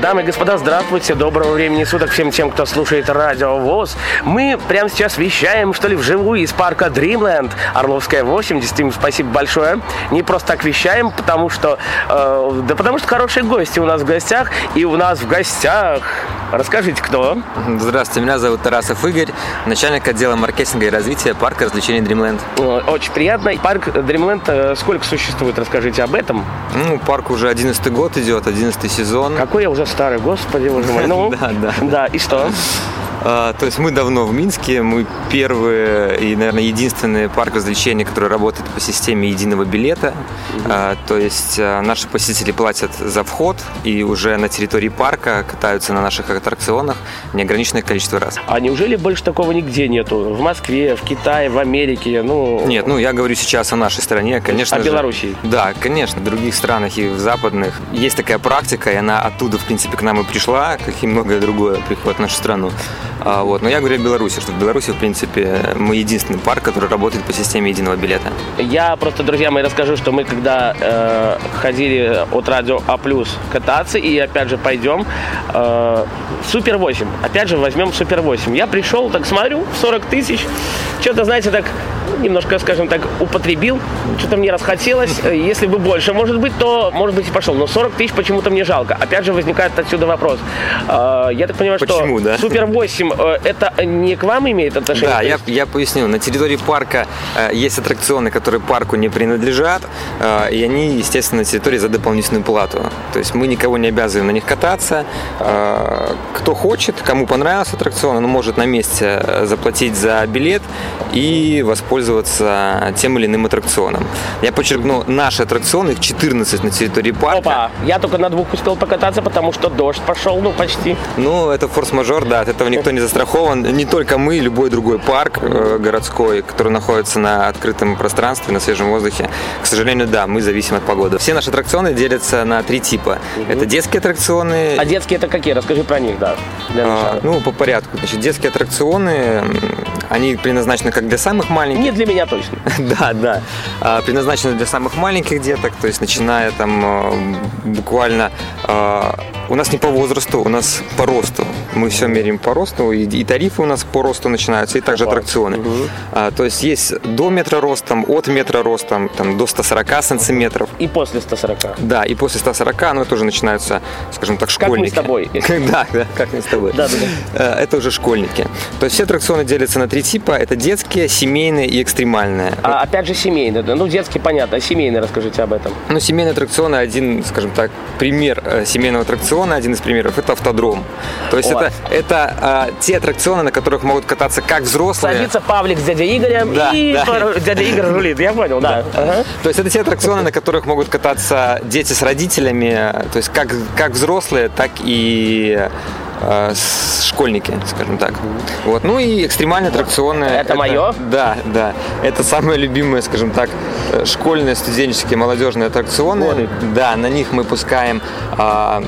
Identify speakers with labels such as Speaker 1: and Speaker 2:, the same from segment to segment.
Speaker 1: Дамы и господа, здравствуйте, доброго времени суток всем тем, кто слушает Радио ВОЗ. Мы прямо сейчас вещаем, что ли, вживую из парка Dreamland, Орловская 80. Им спасибо большое. Не просто так вещаем, потому что... Э, да потому что хорошие гости у нас в гостях. И у нас в гостях... Расскажите, кто?
Speaker 2: Здравствуйте, меня зовут Тарасов Игорь, начальник отдела маркетинга и развития парка развлечений Dreamland.
Speaker 1: Очень приятно. Парк Dreamland э, сколько существует? Расскажите об этом.
Speaker 2: Ну, парк уже 11 год идет, 11 сезон.
Speaker 1: Какой я уже старый, господи, боже мой. Ну,
Speaker 2: Да, да.
Speaker 1: Да, и что?
Speaker 2: А, То есть мы давно в Минске, мы первые и, наверное, единственный парк развлечений, который работает по системе единого билета. А, То есть а, наши посетители платят за вход и уже на территории парка катаются на наших аттракционах неограниченное количество раз.
Speaker 1: А неужели больше такого нигде нету? В Москве, в Китае, в Америке, ну...
Speaker 2: Нет, ну я говорю сейчас о нашей стране, конечно
Speaker 1: О
Speaker 2: же.
Speaker 1: Белоруссии.
Speaker 2: Да, конечно, в других странах и в западных есть такая практика, и она оттуда, в принципе, к нам и пришла, как и многое другое приходит в нашу страну. А, вот. Но я говорю о Беларуси, что в Беларуси, в принципе, мы единственный парк, который работает по системе единого билета.
Speaker 1: Я просто, друзья мои, расскажу, что мы когда э, ходили от радио А+, кататься, и опять же пойдем, э, Супер 8, опять же возьмем Супер 8. Я пришел, так смотрю, 40 тысяч, что-то, знаете, так немножко, скажем так, употребил, что-то мне расхотелось. Э, Если бы больше, может быть, то, может быть, и пошел. Но 40 тысяч почему-то мне жалко. Опять же возникает отсюда вопрос. Э, Я так понимаю,
Speaker 2: Почему,
Speaker 1: что
Speaker 2: да?
Speaker 1: Супер 8 э, это не к вам имеет отношение?
Speaker 2: Да, я, я поясню. На территории парка есть аттракционы, которые парку не принадлежат, и они, естественно, на территории за дополнительную плату. То есть мы никого не обязываем на них кататься. Кто хочет, кому понравился аттракцион, он может на месте заплатить за билет и воспользоваться тем или иным аттракционом. Я подчеркну, наши аттракционы, их 14 на территории парка.
Speaker 1: Опа, я только на двух успел покататься, потому что дождь пошел, ну, почти.
Speaker 2: Ну, это форс-мажор, да, от этого никто не застрахован. Не только мы, любой другой парк э, городской, который находится на открытом пространстве, на свежем воздухе. К сожалению, да, мы зависим от погоды. Все наши аттракционы делятся на три типа. Это детские аттракционы.
Speaker 1: А детские это какие? Расскажи про них, да. Для
Speaker 2: а, ну, по порядку. Значит, детские аттракционы, они предназначены как для самых маленьких.
Speaker 1: Не для меня точно.
Speaker 2: Да, да. А, Предназначены для самых маленьких деток, то есть начиная там э, буквально... э, У нас не по возрасту, у нас по росту. Мы все меряем по росту, и, тарифы у нас по росту начинаются, и также аттракционы. А, То есть есть до метра ростом, от метра ростом, там, до 140 сантиметров.
Speaker 1: И после 140.
Speaker 2: Да, и после 140, ну, это уже начинаются, скажем так,
Speaker 1: Как мы
Speaker 2: школьники.
Speaker 1: с тобой.
Speaker 2: Да, да, как мы с тобой.
Speaker 1: Да, да,
Speaker 2: Э, Это уже школьники. То есть все аттракционы делятся на три типа. Это детские, семейные и экстремальные.
Speaker 1: А опять же семейные. да. Ну, детские понятно, а семейные расскажите об этом.
Speaker 2: Ну, семейные аттракционы, один, скажем так, пример э, семейного аттракциона, один из примеров, это автодром. То есть
Speaker 1: Вот.
Speaker 2: это, это а, те аттракционы, на которых могут кататься как взрослые.
Speaker 1: Садится Павлик с дядей Игорем,
Speaker 2: Да,
Speaker 1: и
Speaker 2: да.
Speaker 1: дядя Игорь рулит. Я понял, да. Ага.
Speaker 2: То есть это те аттракционы, на которых могут кататься дети с родителями, то есть как, как взрослые, так и э, школьники, скажем так. Вот. Ну и экстремальные аттракционы.
Speaker 1: Это моё?
Speaker 2: Да, да. Это самые любимые, скажем так, э, школьные, студенческие, молодежные аттракционы.
Speaker 1: Годы.
Speaker 2: Да, на них мы пускаем а,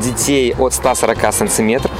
Speaker 2: детей от 140 сантиметров.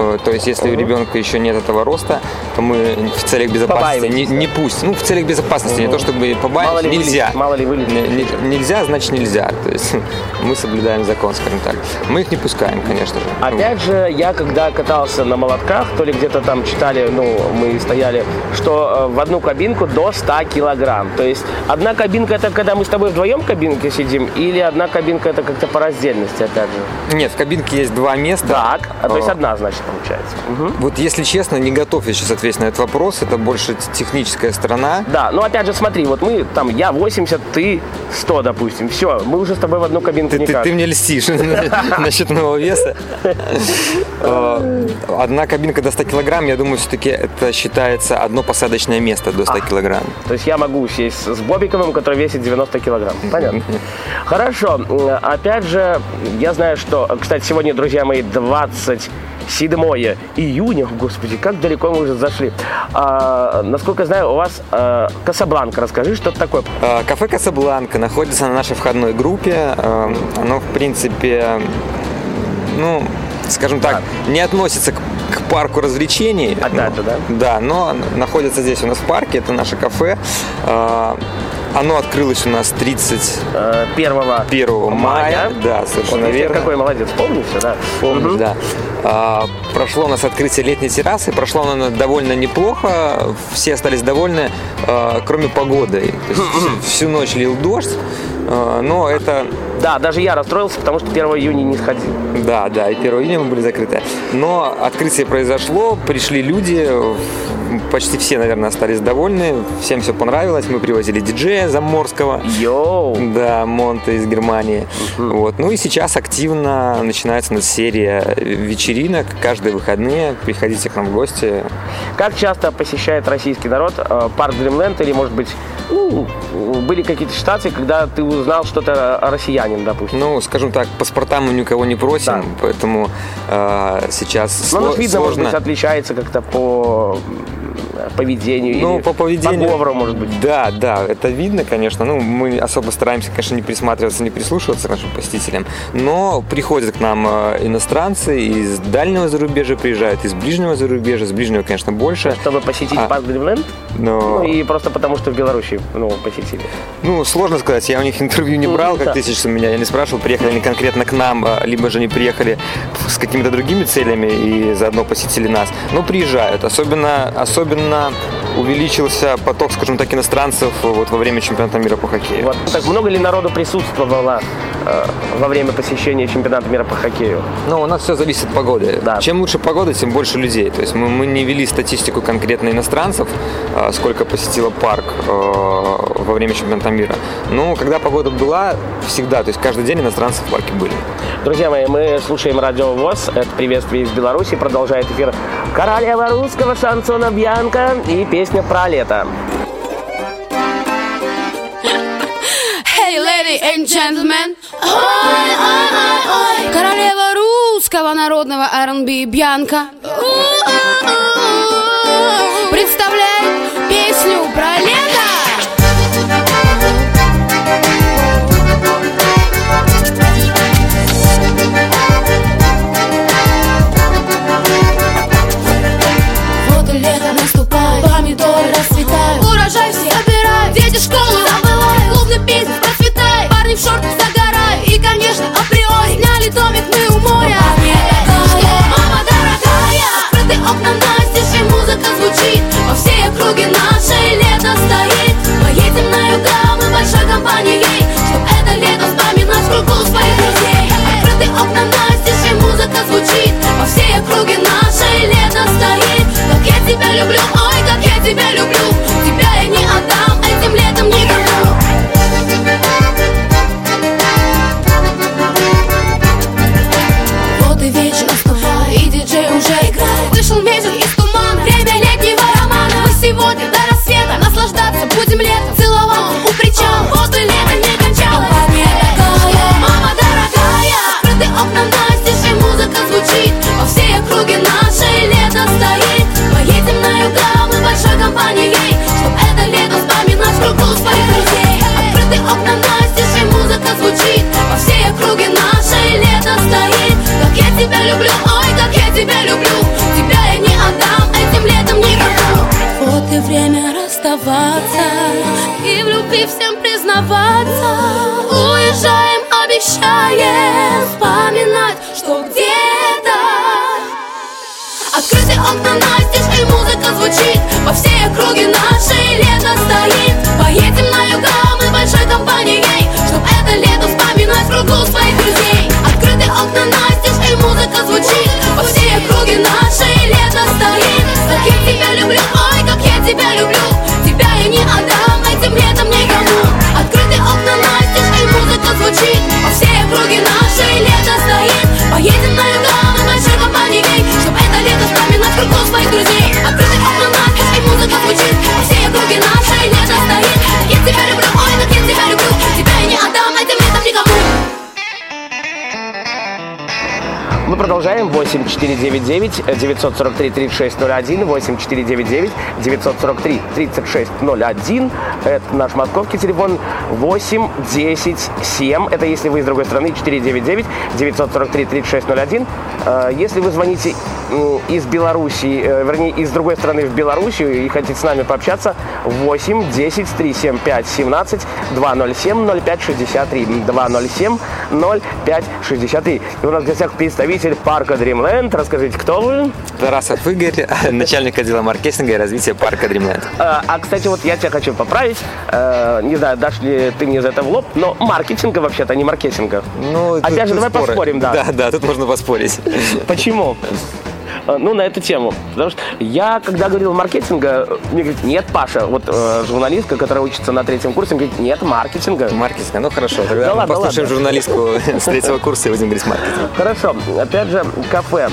Speaker 2: Э, То есть, если у ребенка еще нет этого роста, то мы в целях безопасности не, не пусть. Ну, в целях безопасности, не то чтобы побаивать,
Speaker 1: Мало ли
Speaker 2: нельзя.
Speaker 1: мало ли вылетит.
Speaker 2: Не- не- нельзя, значит нельзя. То есть мы соблюдаем закон, скажем так. Мы их не пускаем, конечно же.
Speaker 1: Опять же, я когда катался на молотках, то ли где-то там читали, ну, мы стояли, что э, в одну кабинку до 100 килограмм. То есть одна кабинка это когда мы с тобой вдвоем в кабинке сидим, или одна кабинка это как-то по раздельности, опять же.
Speaker 2: Нет, в кабинке есть два места.
Speaker 1: Так, а то есть одна, значит, получается. Мгм.
Speaker 2: Вот если честно, не готов я сейчас ответить на этот вопрос. Это больше техническая сторона.
Speaker 1: Да, ну опять же, смотри, вот мы там, я 80, ты 100, допустим. Все, мы уже с тобой в одну кабинку
Speaker 2: Ты, ты-
Speaker 1: никак.
Speaker 2: ты мне льстишь насчет моего веса. Э, Одна кабинка до 100 килограмм, я думаю, все-таки это считается одно посадочное место до 100 килограмм.
Speaker 1: То есть я могу сесть с Бобиковым, который весит 90 килограмм. Понятно. Хорошо. Опять же, я знаю, что, кстати, сегодня, друзья мои, 27 июня. Господи, как далеко мы уже зашли. А, насколько я знаю, у вас а, Касабланка. Расскажи, что это такое.
Speaker 2: Э, Кафе Касабланка находится на нашей входной группе. Э, Оно, в принципе, ну, скажем так, не относится к, к парку развлечений.
Speaker 1: Опять же, да?
Speaker 2: Да, но находится здесь у нас в парке, это наше кафе. Э, оно открылось у нас 31 1 мая. мая. Да, совершенно вот верно.
Speaker 1: Какой молодец, помню все, да?
Speaker 2: Помню, угу. да. А, прошло у нас открытие летней террасы, прошло оно довольно неплохо, все остались довольны, а, кроме погоды. Всю ночь лил дождь, а, но это...
Speaker 1: Да, даже я расстроился, потому что 1 июня не сходил.
Speaker 2: Да, да, и 1 июня мы были закрыты. Но открытие произошло, пришли люди, почти все, наверное, остались довольны, всем все понравилось. Мы привозили диджея Заморского.
Speaker 1: Йоу!
Speaker 2: Да, Монта из Германии. uh Вот. Ну и сейчас активно начинается у серия вечеринок. Каждые выходные приходите к нам в гости.
Speaker 1: Как часто посещает российский народ э, парк Дримленд или, может быть, ну, были какие-то ситуации, когда ты узнал что-то о россиянин, допустим?
Speaker 2: Ну, скажем так, паспорта мы никого не просим, да. поэтому э, сейчас
Speaker 1: Но, сло- видно, сложно... может быть, отличается как-то по поведению
Speaker 2: ну, или по поведению,
Speaker 1: по говору, может быть.
Speaker 2: Да, да, это видно, конечно. Ну, мы особо стараемся, конечно, не присматриваться, не прислушиваться к нашим посетителям, но приходят к нам э, иностранцы из дальнего зарубежья приезжают, из ближнего зарубежья, с ближнего, конечно, больше.
Speaker 1: Чтобы посетить а, парк Дримленд? Но... Ну, и просто потому, что в Беларуси, ну, посетили.
Speaker 2: Ну, сложно сказать, я у них интервью не брал, как ты сейчас у меня, я не спрашивал, приехали они конкретно к нам, а, либо же они приехали с какими-то другими целями и заодно посетили нас. Но приезжают, особенно, особенно увеличился поток, скажем так, иностранцев вот во время чемпионата мира по хоккею. Вот.
Speaker 1: Так много ли народу присутствовало э, во время посещения чемпионата мира по хоккею?
Speaker 2: Ну, у нас все зависит от погоды. Да. Чем лучше погода, тем больше людей. То есть мы, мы не вели статистику конкретно иностранцев, э, сколько посетило парк э, во время чемпионата мира. Но когда погода была, всегда, то есть каждый день иностранцы в парке были.
Speaker 1: Друзья мои, мы слушаем радио ВОЗ. Это приветствие из Беларуси. Продолжает эфир королева русского шансона Бьянка и песня про лето.
Speaker 3: Hey, lady and gentlemen. Ой, ой, ой, ой. Королева русского народного R&B Бьянка представляет песню про лето. Вот и наступает, помидоры расцветают, урожай все собирают, дети школу забывают, клубный бизнес процветает, парни в шортах конечно, априори. Сняли домик,
Speaker 1: мы окна настежь и музыка звучит. По
Speaker 3: всей округе наше лето стоит. Поедем на юга, мы большой компанией. Чтоб это лето вспоминать в кругу своих друзей. Открыты окна настежь и музыка звучит. По всей округе наше лето стоит. Как я тебя люблю, ой, как я тебя люблю. Тебя я не отдам, этим летом никогда Вот и время расставаться И в любви всем признаваться. Уезжаем обещаем спать сбоку где-то. Открыты окна настежь и музыка звучит. По всей округе наше лето стоит. Поедем на юга.
Speaker 1: 499 943 3601. Это наш московский телефон 8 10 7. Это если вы из другой страны 499 943 3601. Если вы звоните из Беларуси, э, вернее, из другой страны в Белоруссию и хотите с нами пообщаться, 8 10 375 17 207 05 63 207 05 63. И у нас в гостях представитель парка Dreamland. Расскажите, кто вы?
Speaker 2: Тарасов Игорь, начальник отдела маркетинга и развития парка Dreamland.
Speaker 1: А, а, кстати, вот я тебя хочу поправить. А, не знаю, дашь ли ты мне за это в лоб, но маркетинга вообще-то, а не маркетинга. Ну, Опять же, давай споры. поспорим, да.
Speaker 2: Да, да, тут можно поспорить.
Speaker 1: Почему? Э, ну, на эту тему. Потому что я, когда говорил маркетинга, мне говорят, нет, Паша, вот э, журналистка, которая учится на третьем курсе, говорит, нет маркетинга.
Speaker 2: Маркетинга, ну хорошо, тогда да мы ладно, послушаем ладно. журналистку с третьего курса и будем говорить маркетинг.
Speaker 1: Хорошо, опять же, кафе.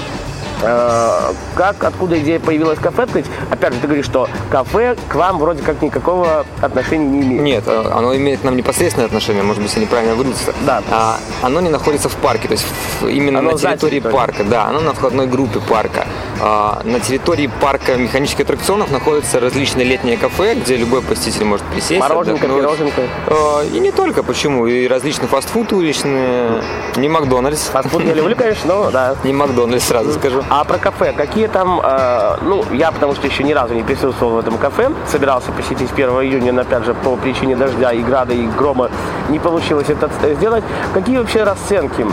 Speaker 1: Э, как, откуда идея появилась кафе открыть? Опять же, ты говоришь, что кафе к вам вроде как никакого отношения не имеет.
Speaker 2: Нет, э, оно имеет к нам непосредственное отношение, может быть, я неправильно выразился.
Speaker 1: Да.
Speaker 2: А, оно не находится в парке, то есть именно оно на территории парка. Да, оно на входной группе парка. А, на территории парка механических аттракционов находятся различные летние кафе, где любой посетитель может присесть.
Speaker 1: Мороженка, отдохнуть. пироженка.
Speaker 2: А, и не только, почему? И различный фастфуд уличный, не Макдональдс.
Speaker 1: Фастфуд я люблю, конечно, но да.
Speaker 2: Не Макдональдс, сразу скажу.
Speaker 1: А про кафе, какие там, э, ну, я потому что еще ни разу не присутствовал в этом кафе, собирался посетить 1 июня, но опять же по причине дождя и града и грома не получилось это сделать. Какие вообще расценки?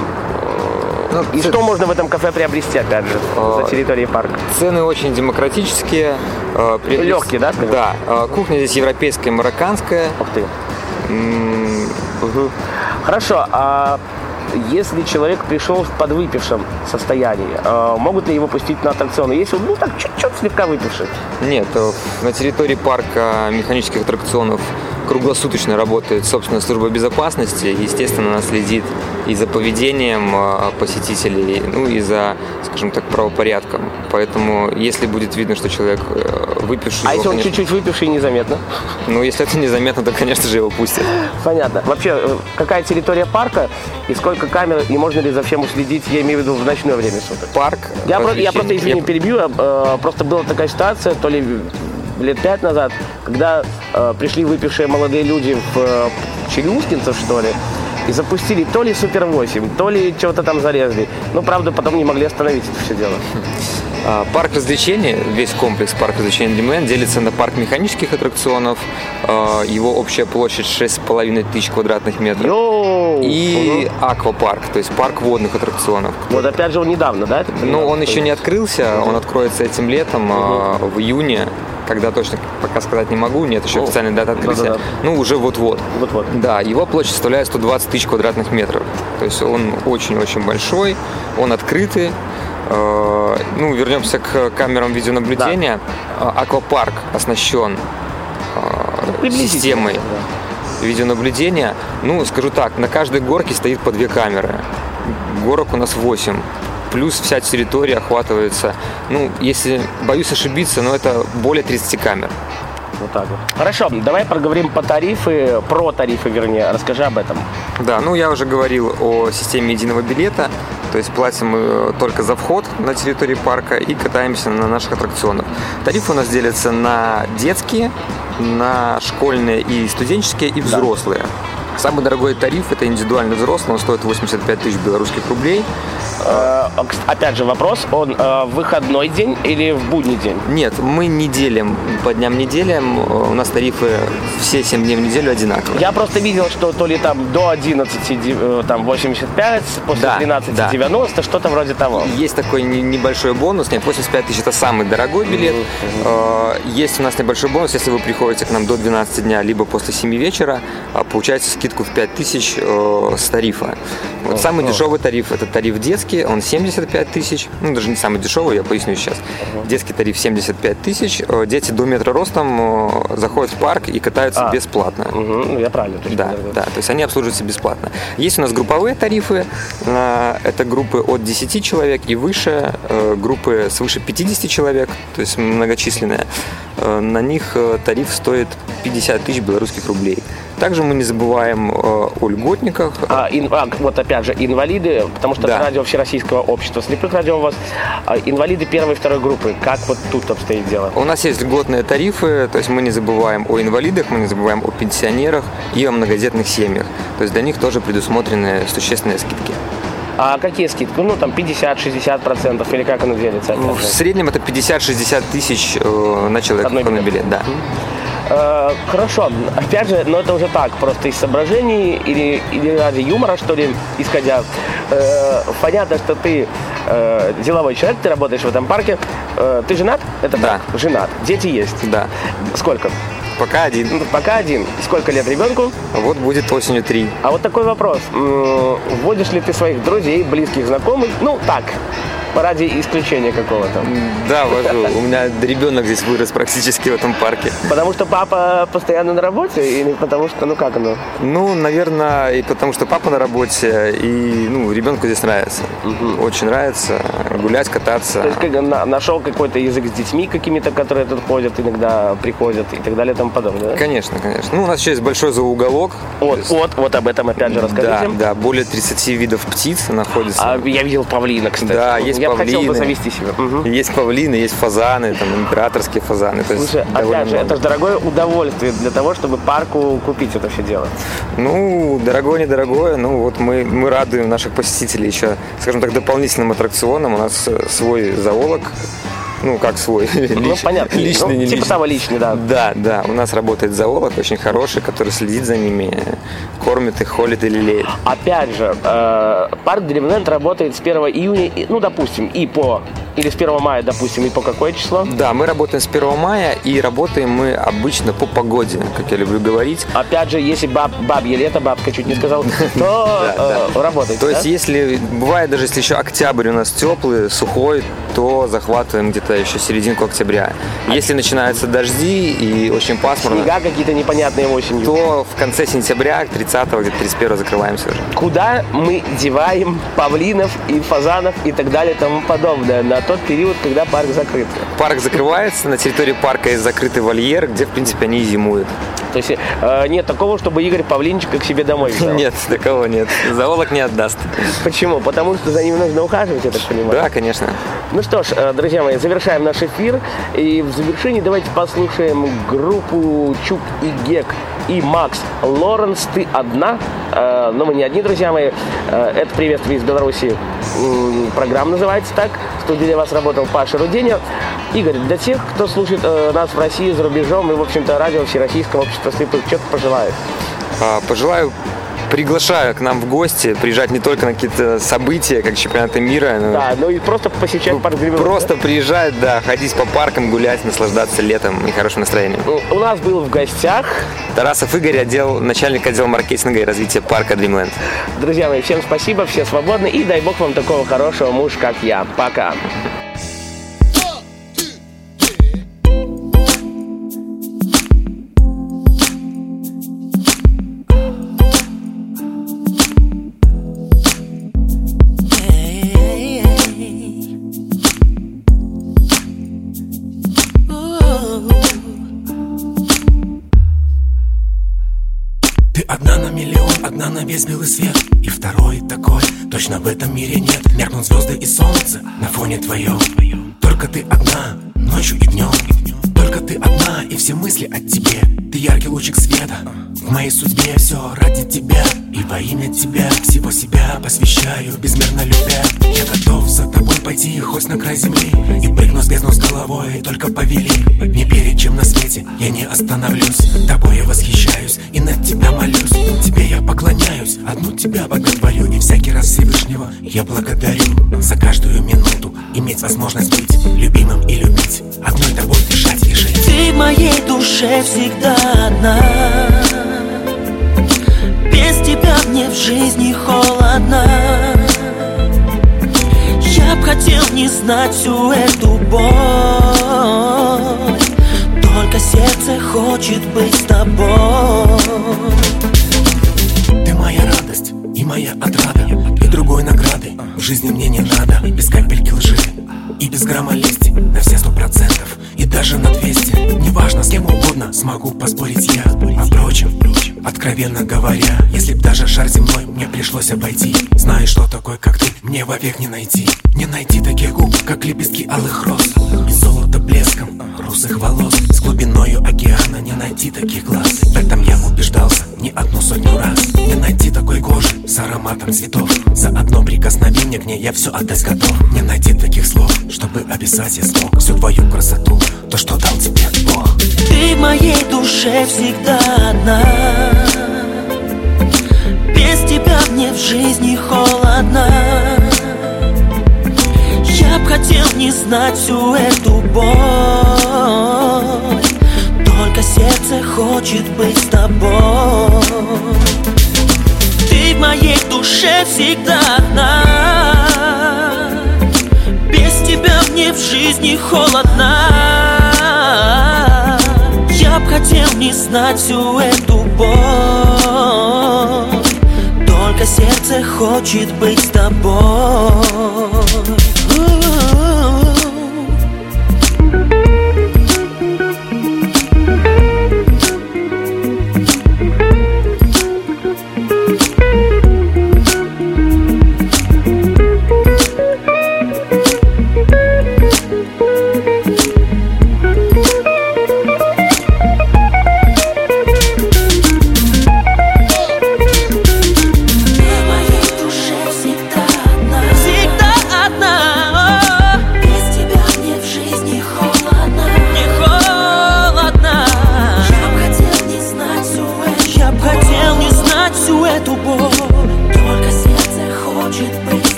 Speaker 1: Ну, и ц... что можно в этом кафе приобрести, опять же, а, за территорией парка?
Speaker 2: Цены очень демократические.
Speaker 1: Э, Легкие, да?
Speaker 2: Скажем? Да. Э, кухня здесь европейская, марокканская.
Speaker 1: Ух ты. М- угу. Хорошо. А если человек пришел в подвыпившем состоянии, э, могут ли его пустить на аттракционы? Если он, ну так, чуть-чуть слегка выпивший?
Speaker 2: Нет, э, на территории парка механических аттракционов круглосуточно работает собственная служба безопасности. Естественно, она следит и за поведением э, посетителей, ну и за, скажем так, правопорядком. Поэтому, если будет видно, что человек выпивший...
Speaker 1: А если он чуть-чуть выпивший незаметно?
Speaker 2: Ну, если это незаметно, то, конечно же, его пустят.
Speaker 1: Понятно. Вообще, какая территория парка и сколько сколько камер и можно ли за всем уследить, я имею в виду в ночное время суток?
Speaker 2: Парк.
Speaker 1: Я, про, я просто, извини, перебью, э, просто была такая ситуация, то ли лет пять назад, когда э, пришли выпившие молодые люди в э, Челюскинцев, что ли, и запустили то ли Супер 8, то ли чего-то там зарезали. Ну, правда, потом не могли остановить это все дело.
Speaker 2: А, парк развлечений, весь комплекс парк развлечений Димлен делится на парк механических аттракционов. А, его общая площадь 6,5 тысяч квадратных метров.
Speaker 1: Йоу!
Speaker 2: И угу. аквапарк, то есть парк водных аттракционов.
Speaker 1: Вот опять же он недавно, да?
Speaker 2: Ну, он еще не открылся, он откроется этим летом, угу. в июне когда точно пока сказать не могу, нет еще официальной даты открытия. Да, да, да. Ну, уже вот-вот.
Speaker 1: Вот-вот.
Speaker 2: Да, его площадь составляет 120 тысяч квадратных метров. То есть он очень-очень большой, он открытый. Э, ну, вернемся к камерам видеонаблюдения. Да. Аквапарк оснащен э, системой видеонаблюдения. Ну, скажу так, на каждой горке стоит по две камеры. Горок у нас 8 плюс вся территория охватывается, ну, если боюсь ошибиться, но это более 30 камер.
Speaker 1: Вот так вот. Хорошо, давай поговорим по тарифы, про тарифы, вернее, расскажи об этом.
Speaker 2: Да, ну я уже говорил о системе единого билета, то есть платим мы только за вход на территории парка и катаемся на наших аттракционах. Тарифы у нас делятся на детские, на школьные и студенческие, и взрослые. Да. Самый дорогой тариф это индивидуальный взрослый, он стоит 85 тысяч белорусских рублей.
Speaker 1: Э, опять же вопрос, он э, выходной день или в будний день?
Speaker 2: Нет, мы не делим по дням неделям, у нас тарифы все 7 дней в неделю одинаковые.
Speaker 1: Я просто видел, что то ли там до 11 э, там 85, после да, 13 да. 90, что-то вроде того.
Speaker 2: Есть такой небольшой бонус, нет, 85 тысяч это самый дорогой билет. Mm-hmm. Есть у нас небольшой бонус, если вы приходите к нам до 12 дня, либо после 7 вечера, получаете скидку в 5 тысяч с тарифа. Вот oh, самый oh. дешевый тариф это тариф детский, детский, он 75 тысяч, ну даже не самый дешевый, я поясню сейчас. Детский тариф 75 тысяч, э, дети до метра ростом э, заходят в парк и катаются а. бесплатно.
Speaker 1: Угу. Я правильно.
Speaker 2: Да, да, то есть они обслуживаются бесплатно. Есть у нас групповые тарифы, Это группы от 10 человек и выше, группы свыше 50 человек, то есть многочисленные. На них тариф стоит 50 тысяч белорусских рублей. Также мы не забываем о льготниках.
Speaker 1: А, ин, а, вот опять же, инвалиды, потому что да. радио Всероссийского общества слепых радио у вас, а, инвалиды первой и второй группы. Как вот тут обстоит дело?
Speaker 2: У нас есть льготные тарифы, то есть мы не забываем о инвалидах, мы не забываем о пенсионерах и о многодетных семьях. То есть для них тоже предусмотрены существенные скидки.
Speaker 1: А какие скидки? Ну, там 50-60 процентов или как оно делится?
Speaker 2: В среднем это 50-60 тысяч э, на человека
Speaker 1: Одной
Speaker 2: на билет. Да.
Speaker 1: Э, хорошо, опять же, но это уже так, просто из соображений или, или ради юмора, что ли, исходя. Э, понятно, что ты э, деловой человек, ты работаешь в этом парке. Э, ты женат? Это
Speaker 2: да.
Speaker 1: так? Женат. Дети есть?
Speaker 2: Да.
Speaker 1: Сколько?
Speaker 2: Пока один.
Speaker 1: Ну, пока один. Сколько лет ребенку?
Speaker 2: Вот будет осенью три.
Speaker 1: А вот такой вопрос. Вводишь ли ты своих друзей, близких, знакомых? Ну, так, ради исключения какого-то.
Speaker 2: Да, вожу. У меня ребенок здесь вырос практически в этом парке.
Speaker 1: Потому что папа постоянно на работе или потому что, ну как оно?
Speaker 2: Ну, наверное, и потому что папа на работе, и ну, ребенку здесь нравится. Угу. Очень нравится гулять, кататься.
Speaker 1: То есть как, на, нашел какой-то язык с детьми какими-то, которые тут ходят, иногда приходят и так далее тому подобное, да?
Speaker 2: Конечно, конечно. Ну, у нас еще есть большой зауголок.
Speaker 1: Вот, есть... вот, вот об этом опять же расскажите.
Speaker 2: Да, да, более 30 видов птиц находится.
Speaker 1: А я видел павлина, кстати.
Speaker 2: Да, есть
Speaker 1: я
Speaker 2: павлины.
Speaker 1: хотел бы завести себе.
Speaker 2: Угу. Есть павлины, есть фазаны, там императорские фазаны.
Speaker 1: То Слушай, опять же, много. это же дорогое удовольствие для того, чтобы парку купить это все дело.
Speaker 2: Ну, дорогое, недорогое, ну вот мы, мы радуем наших посетителей еще, скажем так, дополнительным аттракционом. У нас свой зоолог, ну, как свой.
Speaker 1: Ну, Лич, понятно.
Speaker 2: Личный, ну,
Speaker 1: не
Speaker 2: типа
Speaker 1: того личный, да.
Speaker 2: Да, да. У нас работает зоолог очень хороший, который следит за ними, кормит их, холит и лелеет.
Speaker 1: Опять же, э, парк Дремленд работает с 1 июня, ну, допустим, и по или с 1 мая, допустим, и по какое число?
Speaker 2: Да, мы работаем с 1 мая, и работаем мы обычно по погоде, как я люблю говорить.
Speaker 1: Опять же, если баб, бабье лето, бабка чуть не сказал, то э, работает.
Speaker 2: То есть, если, бывает даже, если еще октябрь у нас теплый, сухой, то захватываем где-то еще серединку октября. Если начинаются дожди и очень пасмурно...
Speaker 1: Снега какие-то непонятные осенью.
Speaker 2: То в конце сентября, 30-го, где-то 31 закрываемся уже.
Speaker 1: Куда мы деваем павлинов и фазанов и так далее и тому подобное на тот период, когда парк закрыт?
Speaker 2: Парк закрывается, на территории парка есть закрытый вольер, где, в принципе, они и зимуют.
Speaker 1: То есть э, нет такого, чтобы Игорь Павлинчика к себе домой взял?
Speaker 2: Нет, такого нет. Зоолог не отдаст.
Speaker 1: Почему? Потому что за ним нужно ухаживать, я так понимаю?
Speaker 2: Да, конечно.
Speaker 1: Ну что ж, э, друзья мои, завершаем наш эфир. И в завершении давайте послушаем группу Чук и Гек и Макс Лоренс «Ты одна». Э, но мы не одни, друзья мои. Э, это «Приветствие из Беларуси». Программа называется так. В студии для вас работал Паша Руденев. Игорь, для тех, кто слушает нас в России, за рубежом и, в общем-то, радио Всероссийского общества слепых, что ты пожелаешь?
Speaker 2: А, пожелаю приглашаю к нам в гости, приезжать не только на какие-то события, как чемпионаты мира.
Speaker 1: Но... Да, ну и просто посещать парк Грибов.
Speaker 2: Просто да? приезжать, да, ходить по паркам, гулять, наслаждаться летом и хорошим настроением.
Speaker 1: Ну, у нас был в гостях
Speaker 2: Тарасов Игорь, отдел, начальник отдела маркетинга и развития парка Dreamland.
Speaker 1: Друзья мои, всем спасибо, все свободны и дай бог вам такого хорошего мужа, как я. Пока.
Speaker 4: В этом мире нет. Меркнут звезды и солнце на фоне твоем Только ты одна, ночью и днем Только ты одна, и все мысли о тебе. Ты яркий лучик света В моей судьбе все ради тебя. И во имя тебя всего себя посвящаю Безмерно любя. Я готов за тобой пойти хоть на край земли. И прыгну с бездну с головой, только повели. Не перед чем на свете я не остановлюсь. Тобой я восхищаюсь и над тебя молюсь. Тебе я поклоняюсь, одну тебя боготворю И всякий раз Всевышнего я благодарю За каждую минуту. Иметь возможность быть Любимым и любить, одной тобой дышать и жить.
Speaker 5: Ты в моей душе всегда одна тебя мне в жизни холодно. Я б хотел не знать всю эту боль. Только сердце хочет быть с тобой.
Speaker 4: Ты моя радость и моя отрада И другой награды. Жизни мне не надо Без капельки лжи и без грамма лести На все сто процентов даже на двести. Неважно, с кем угодно смогу поспорить я. А впрочем, откровенно говоря Если б даже шар земной мне пришлось обойти. Знаешь, что такое, как ты, мне вовек не найти? Не найти таких губ, как лепестки алых роз. И золото блеском русых волос. С глубиною океана не найти таких глаз. В этом я убеждался не одну сотню раз. Не найти такой кожи с ароматом цветов. За одно прикосновение к ней я все отдать готов. Не найти таких слов, чтобы описать я смог Всю твою красоту, то, что дал тебе Бог.
Speaker 5: Ты в моей душе всегда одна не знать всю эту боль. Только сердце хочет быть с тобой. Ты в моей душе всегда одна. Без тебя мне в жизни холодно. Я б хотел не знать всю эту боль. Только сердце хочет быть с тобой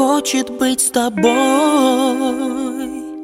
Speaker 5: хочет быть с тобой.